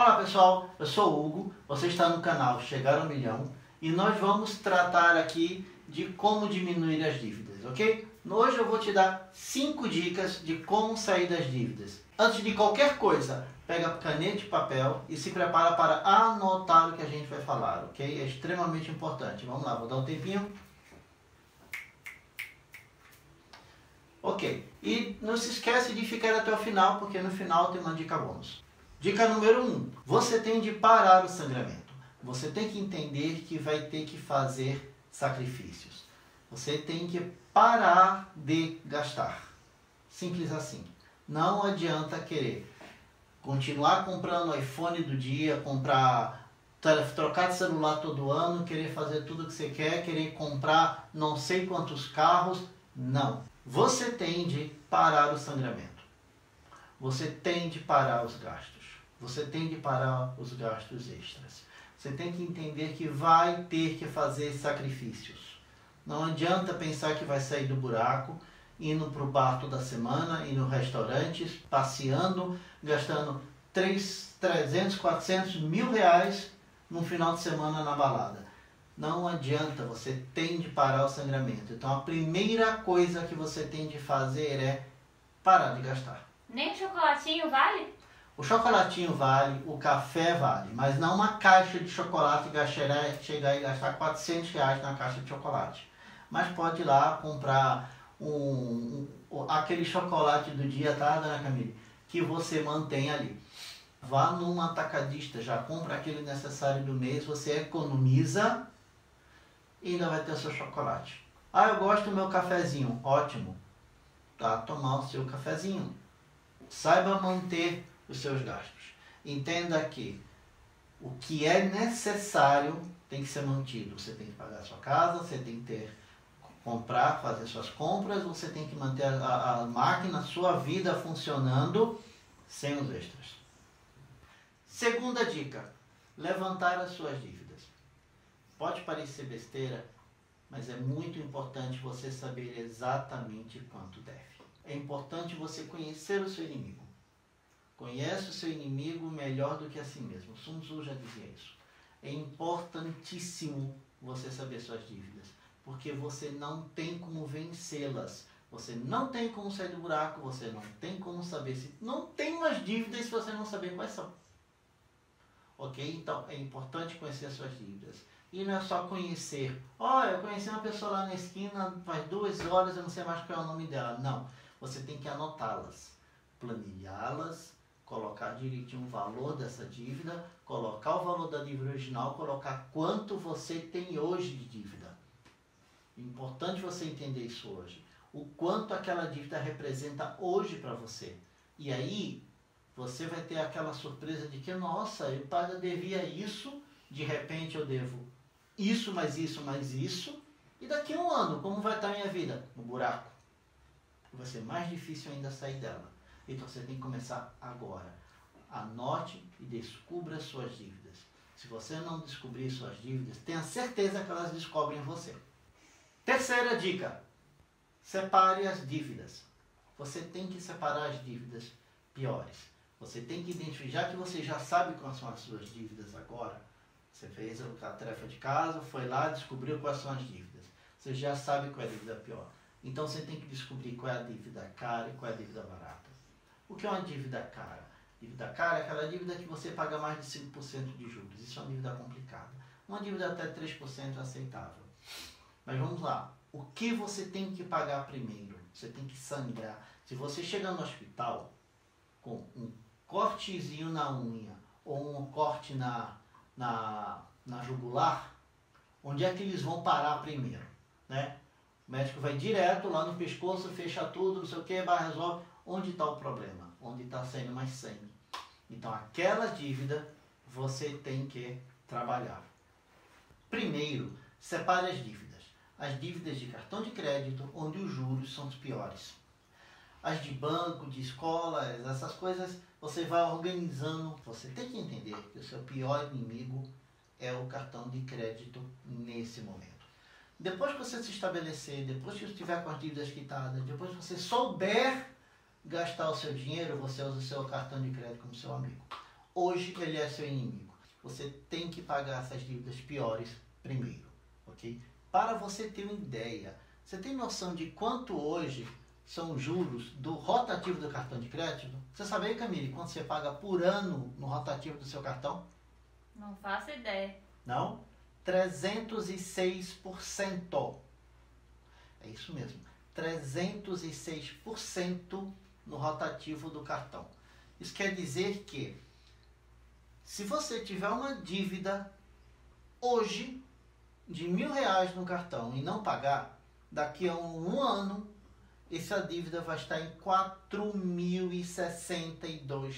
Olá pessoal, eu sou o Hugo, você está no canal Chegar ao Milhão e nós vamos tratar aqui de como diminuir as dívidas, ok? Hoje eu vou te dar 5 dicas de como sair das dívidas. Antes de qualquer coisa, pega caneta e papel e se prepara para anotar o que a gente vai falar, ok? É extremamente importante. Vamos lá, vou dar um tempinho. Ok, e não se esquece de ficar até o final, porque no final tem uma dica bônus. Dica número 1. Um, você tem de parar o sangramento. Você tem que entender que vai ter que fazer sacrifícios. Você tem que parar de gastar. Simples assim. Não adianta querer continuar comprando o iPhone do dia, comprar trocar de celular todo ano, querer fazer tudo que você quer, querer comprar não sei quantos carros. Não. Você tem de parar o sangramento. Você tem de parar os gastos. Você tem de parar os gastos extras. Você tem que entender que vai ter que fazer sacrifícios. Não adianta pensar que vai sair do buraco, indo para o bar toda semana, indo no restaurantes, passeando, gastando 3, 300, 400, mil reais num final de semana na balada. Não adianta, você tem de parar o sangramento. Então a primeira coisa que você tem de fazer é parar de gastar. Nem chocolatinho vale? O chocolatinho vale, o café vale, mas não uma caixa de chocolate chegar e gastar 400 reais na caixa de chocolate. Mas pode ir lá comprar um, um, aquele chocolate do dia, tá, dona Camille? Que você mantém ali. Vá num atacadista, já compra aquele necessário do mês, você economiza e ainda vai ter o seu chocolate. Ah, eu gosto do meu cafezinho. Ótimo. Tá, tomar o seu cafezinho. Saiba manter os seus gastos. Entenda que o que é necessário tem que ser mantido. Você tem que pagar a sua casa, você tem que ter comprar, fazer suas compras, você tem que manter a, a máquina, a sua vida funcionando sem os extras. Segunda dica: levantar as suas dívidas. Pode parecer besteira, mas é muito importante você saber exatamente quanto deve. É importante você conhecer o seu inimigo. Conhece o seu inimigo melhor do que a si mesmo. Sun Tzu já dizia isso. É importantíssimo você saber suas dívidas, porque você não tem como vencê-las. Você não tem como sair do buraco, você não tem como saber se não tem umas dívidas se você não saber quais são. Ok? Então é importante conhecer as suas dívidas. E não é só conhecer. Olha, eu conheci uma pessoa lá na esquina faz duas horas, eu não sei mais qual é o nome dela. Não. Você tem que anotá-las, planilhá-las colocar direitinho o valor dessa dívida, colocar o valor da dívida original, colocar quanto você tem hoje de dívida. Importante você entender isso hoje. O quanto aquela dívida representa hoje para você. E aí você vai ter aquela surpresa de que, nossa, eu devia isso, de repente eu devo isso, mais isso, mais isso. E daqui a um ano, como vai estar a minha vida? No buraco. Vai ser mais difícil ainda sair dela. Então você tem que começar agora. Anote e descubra suas dívidas. Se você não descobrir suas dívidas, tenha certeza que elas descobrem você. Terceira dica: separe as dívidas. Você tem que separar as dívidas piores. Você tem que identificar, já que você já sabe quais são as suas dívidas agora, você fez a tarefa de casa, foi lá, descobriu quais são as dívidas. Você já sabe qual é a dívida pior. Então você tem que descobrir qual é a dívida cara e qual é a dívida barata. O que é uma dívida cara? Dívida cara é aquela dívida que você paga mais de 5% de juros. Isso é uma dívida complicada. Uma dívida até 3% é aceitável. Mas vamos lá. O que você tem que pagar primeiro? Você tem que sangrar. Se você chegar no hospital com um cortezinho na unha ou um corte na, na, na jugular, onde é que eles vão parar primeiro? Né? O médico vai direto lá no pescoço, fecha tudo, não sei o que, resolve. Onde está o problema? Onde está saindo mais sangue. Então, aquela dívida você tem que trabalhar. Primeiro, separe as dívidas. As dívidas de cartão de crédito, onde os juros são os piores. As de banco, de escola, essas coisas, você vai organizando. Você tem que entender que o seu pior inimigo é o cartão de crédito nesse momento. Depois que você se estabelecer, depois que você estiver com as dívidas quitadas, depois que você souber gastar o seu dinheiro, você usa o seu cartão de crédito como seu amigo. hoje ele é seu inimigo. Você tem que pagar essas dívidas piores primeiro, ok? Para você ter uma ideia, você tem noção de quanto hoje são os juros do rotativo do cartão de crédito? Você sabe, Camille, quanto você paga por ano no rotativo do seu cartão? Não faço ideia. Não? 306%. É isso mesmo. 306% no rotativo do cartão. Isso quer dizer que se você tiver uma dívida hoje de mil reais no cartão e não pagar, daqui a um ano essa dívida vai estar em R$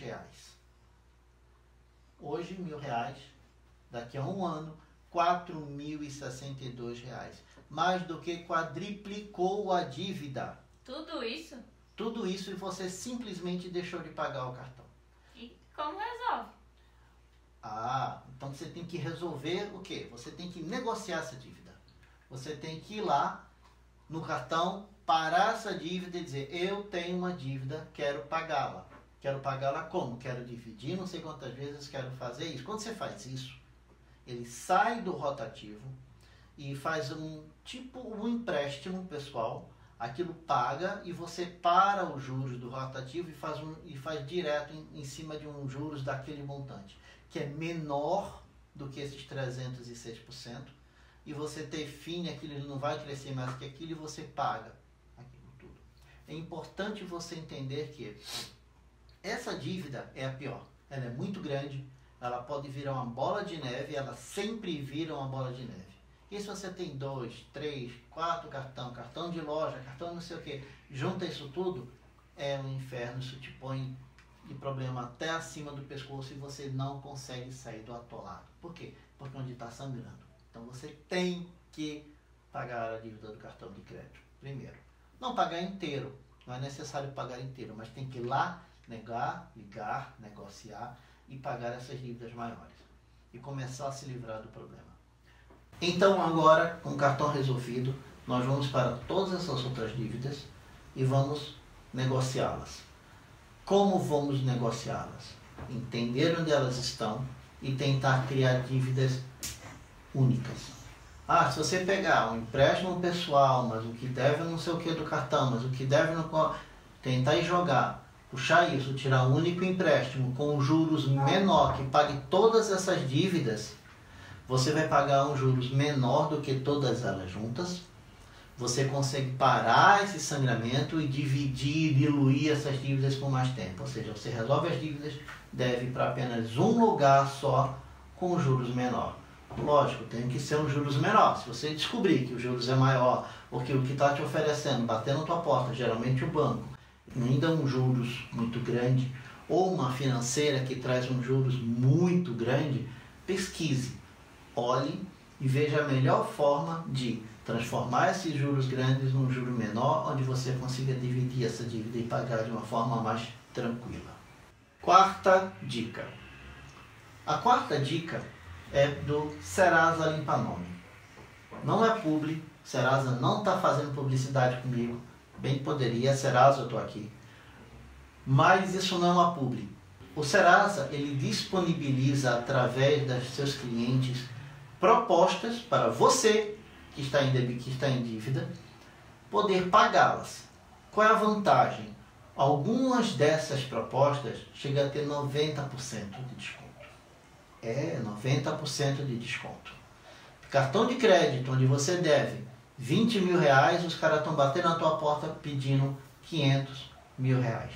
reais. Hoje mil reais, daqui a um ano R$ reais. Mais do que quadriplicou a dívida. Tudo isso? Tudo isso e você simplesmente deixou de pagar o cartão. E como resolve? Ah, então você tem que resolver o quê? Você tem que negociar essa dívida. Você tem que ir lá no cartão, parar essa dívida e dizer: Eu tenho uma dívida, quero pagá-la. Quero pagá-la como? Quero dividir não sei quantas vezes, quero fazer isso. Quando você faz isso, ele sai do rotativo e faz um tipo um empréstimo pessoal, aquilo paga e você para os juros do rotativo e faz, um, e faz direto em, em cima de um juros daquele montante, que é menor do que esses 306%, e você define aquilo, não vai crescer mais que aquilo e você paga aquilo tudo. É importante você entender que essa dívida é a pior. Ela é muito grande, ela pode virar uma bola de neve, ela sempre vira uma bola de neve. E se você tem dois, três, quatro cartão, cartão de loja, cartão não sei o que, junta isso tudo, é um inferno, isso te põe de problema até acima do pescoço e você não consegue sair do atolado. Por quê? Porque onde está sangrando. Então você tem que pagar a dívida do cartão de crédito. Primeiro. Não pagar inteiro. Não é necessário pagar inteiro, mas tem que ir lá, negar, ligar, negociar e pagar essas dívidas maiores. E começar a se livrar do problema. Então agora, com o cartão resolvido, nós vamos para todas essas outras dívidas e vamos negociá-las. Como vamos negociá-las? Entender onde elas estão e tentar criar dívidas únicas. Ah, se você pegar um empréstimo pessoal, mas o que deve não sei o que do cartão, mas o que deve no tentar ir jogar, puxar isso, tirar um único empréstimo com juros menor que pague todas essas dívidas, você vai pagar um juros menor do que todas elas juntas. Você consegue parar esse sangramento e dividir, diluir essas dívidas por mais tempo. Ou seja, você resolve as dívidas, deve para apenas um lugar só com juros menor. Lógico, tem que ser um juros menor. Se você descobrir que o juros é maior, porque o que está te oferecendo, batendo na tua porta, geralmente o banco, ainda um juros muito grande, ou uma financeira que traz um juros muito grande, pesquise, olhe e veja a melhor forma de transformar esses juros grandes num juro menor, onde você consiga dividir essa dívida e pagar de uma forma mais tranquila. Quarta dica. A quarta dica é do Serasa Limpa Nome. Não é publi, Serasa não está fazendo publicidade comigo, bem poderia, Serasa eu estou aqui. Mas isso não é uma publi. O Serasa ele disponibiliza através dos seus clientes propostas para você que está em, que está em dívida poder pagá-las. Qual é a vantagem? Algumas dessas propostas chegam a ter 90% de desconto. É 90% de desconto. Cartão de crédito, onde você deve 20 mil reais, os caras estão batendo na tua porta pedindo 500 mil reais.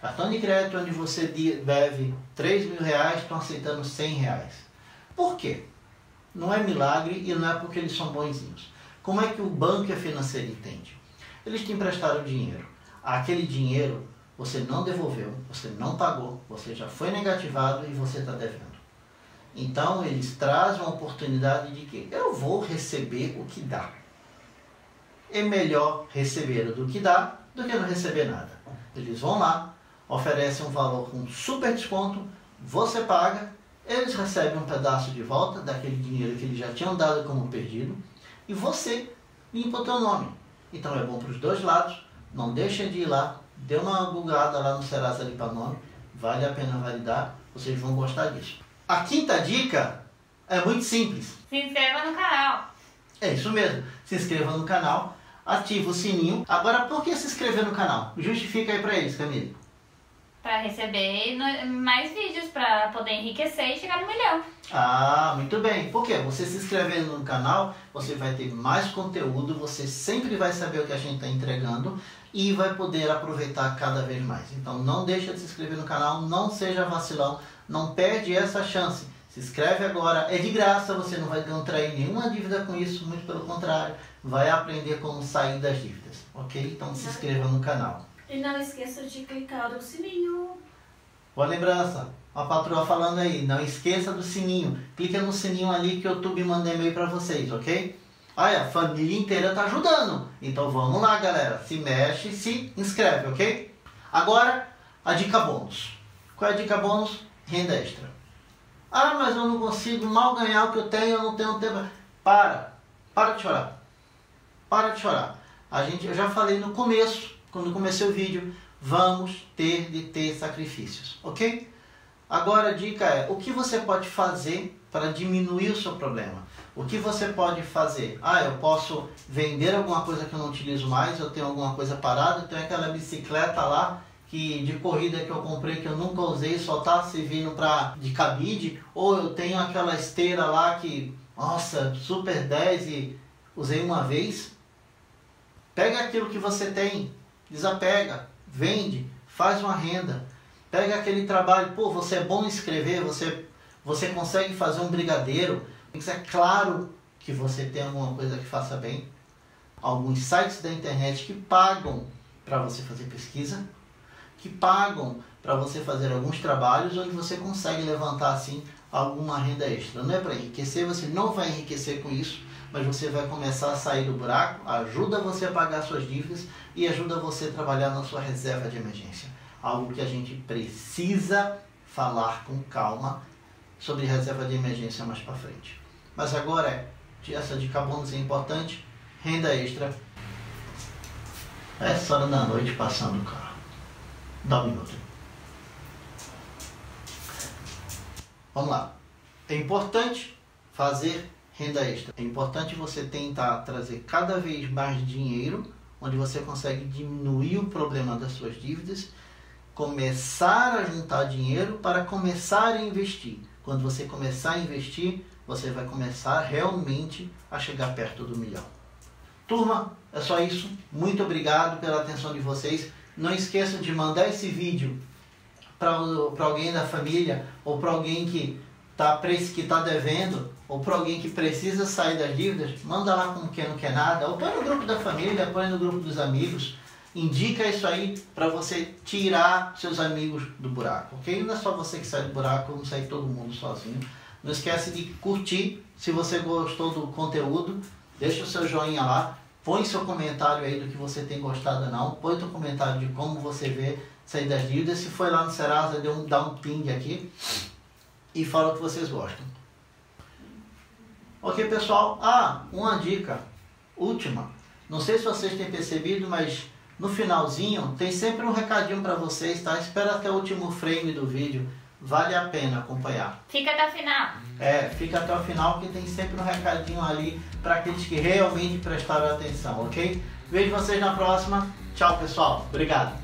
Cartão de crédito, onde você deve 3 mil reais, estão aceitando 100 reais. Por quê? Não é milagre e não é porque eles são bonzinhos. Como é que o banco e a financeira entende? Eles te emprestaram dinheiro. Aquele dinheiro você não devolveu, você não pagou, você já foi negativado e você está devendo. Então eles trazem uma oportunidade de que eu vou receber o que dá. É melhor receber do que dá do que não receber nada. Eles vão lá, oferecem um valor com super desconto, você paga, eles recebem um pedaço de volta daquele dinheiro que eles já tinham dado como perdido e você limpa o teu nome. Então é bom para os dois lados, não deixa de ir lá, dê uma bugada lá no Serasa Limpa Nome, vale a pena validar, Vocês vão gostar disso. A quinta dica é muito simples. Se inscreva no canal. É isso mesmo. Se inscreva no canal, ativa o sininho. Agora, por que se inscrever no canal? Justifica aí pra eles, Camila. Pra receber mais vídeos, pra poder enriquecer e chegar no milhão. Ah, muito bem. Por quê? Você se inscrevendo no canal, você vai ter mais conteúdo, você sempre vai saber o que a gente está entregando e vai poder aproveitar cada vez mais. Então não deixa de se inscrever no canal, não seja vacilão, não perde essa chance. Se inscreve agora, é de graça, você não vai contrair nenhuma dívida com isso, muito pelo contrário, vai aprender como sair das dívidas, ok? Então se inscreva no canal. E não esqueça de clicar no sininho. Boa lembrança. A patroa falando aí, não esqueça do sininho. Clica no sininho ali que o YouTube manda e-mail para vocês, ok? Olha, a família inteira tá ajudando. Então vamos lá, galera. Se mexe, se inscreve, ok? Agora, a dica bônus. Qual é a dica bônus? Renda extra. Ah, mas eu não consigo mal ganhar o que eu tenho, eu não tenho tempo. Para. Para de chorar. Para de chorar. A gente, eu já falei no começo, quando comecei o vídeo, vamos ter de ter sacrifícios, ok? Agora a dica é, o que você pode fazer para diminuir o seu problema? O que você pode fazer? Ah, eu posso vender alguma coisa que eu não utilizo mais, eu tenho alguma coisa parada, eu tenho aquela bicicleta lá que de corrida que eu comprei que eu nunca usei, só tá servindo para de cabide, ou eu tenho aquela esteira lá que, nossa, super 10 e usei uma vez. Pega aquilo que você tem, desapega, vende, faz uma renda. Pega aquele trabalho, pô, você é bom em escrever, você, você consegue fazer um brigadeiro. É claro que você tem alguma coisa que faça bem. Alguns sites da internet que pagam para você fazer pesquisa, que pagam para você fazer alguns trabalhos onde você consegue levantar assim alguma renda extra. Não é para enriquecer, você não vai enriquecer com isso, mas você vai começar a sair do buraco, ajuda você a pagar suas dívidas e ajuda você a trabalhar na sua reserva de emergência. Algo que a gente precisa falar com calma sobre reserva de emergência mais para frente. Mas agora é, essa dica bônus é importante, renda extra. Essa hora da noite passando o carro. Dá um minuto. Vamos lá. É importante fazer renda extra. É importante você tentar trazer cada vez mais dinheiro, onde você consegue diminuir o problema das suas dívidas, começar a juntar dinheiro para começar a investir. Quando você começar a investir, você vai começar realmente a chegar perto do milhão. Turma, é só isso. Muito obrigado pela atenção de vocês. Não esqueçam de mandar esse vídeo para alguém da família ou para alguém que está que tá devendo ou para alguém que precisa sair das dívidas. Manda lá como quem não quer nada. Ou põe no grupo da família, põe no grupo dos amigos. Indica isso aí para você tirar seus amigos do buraco, ok? Não é só você que sai do buraco, não sai todo mundo sozinho. Não esquece de curtir se você gostou do conteúdo. Deixa o seu joinha lá. Põe seu comentário aí do que você tem gostado ou não. Põe seu comentário de como você vê sair das dívidas. Se foi lá no Serasa, dê um, dá um ping aqui. E fala o que vocês gostam. Ok, pessoal? Ah, uma dica. Última. Não sei se vocês têm percebido, mas no finalzinho tem sempre um recadinho para vocês, tá? Espera até o último frame do vídeo. Vale a pena acompanhar. Fica até o final. É, fica até o final que tem sempre um recadinho ali para aqueles que realmente prestaram atenção, ok? Vejo vocês na próxima. Tchau, pessoal. Obrigado.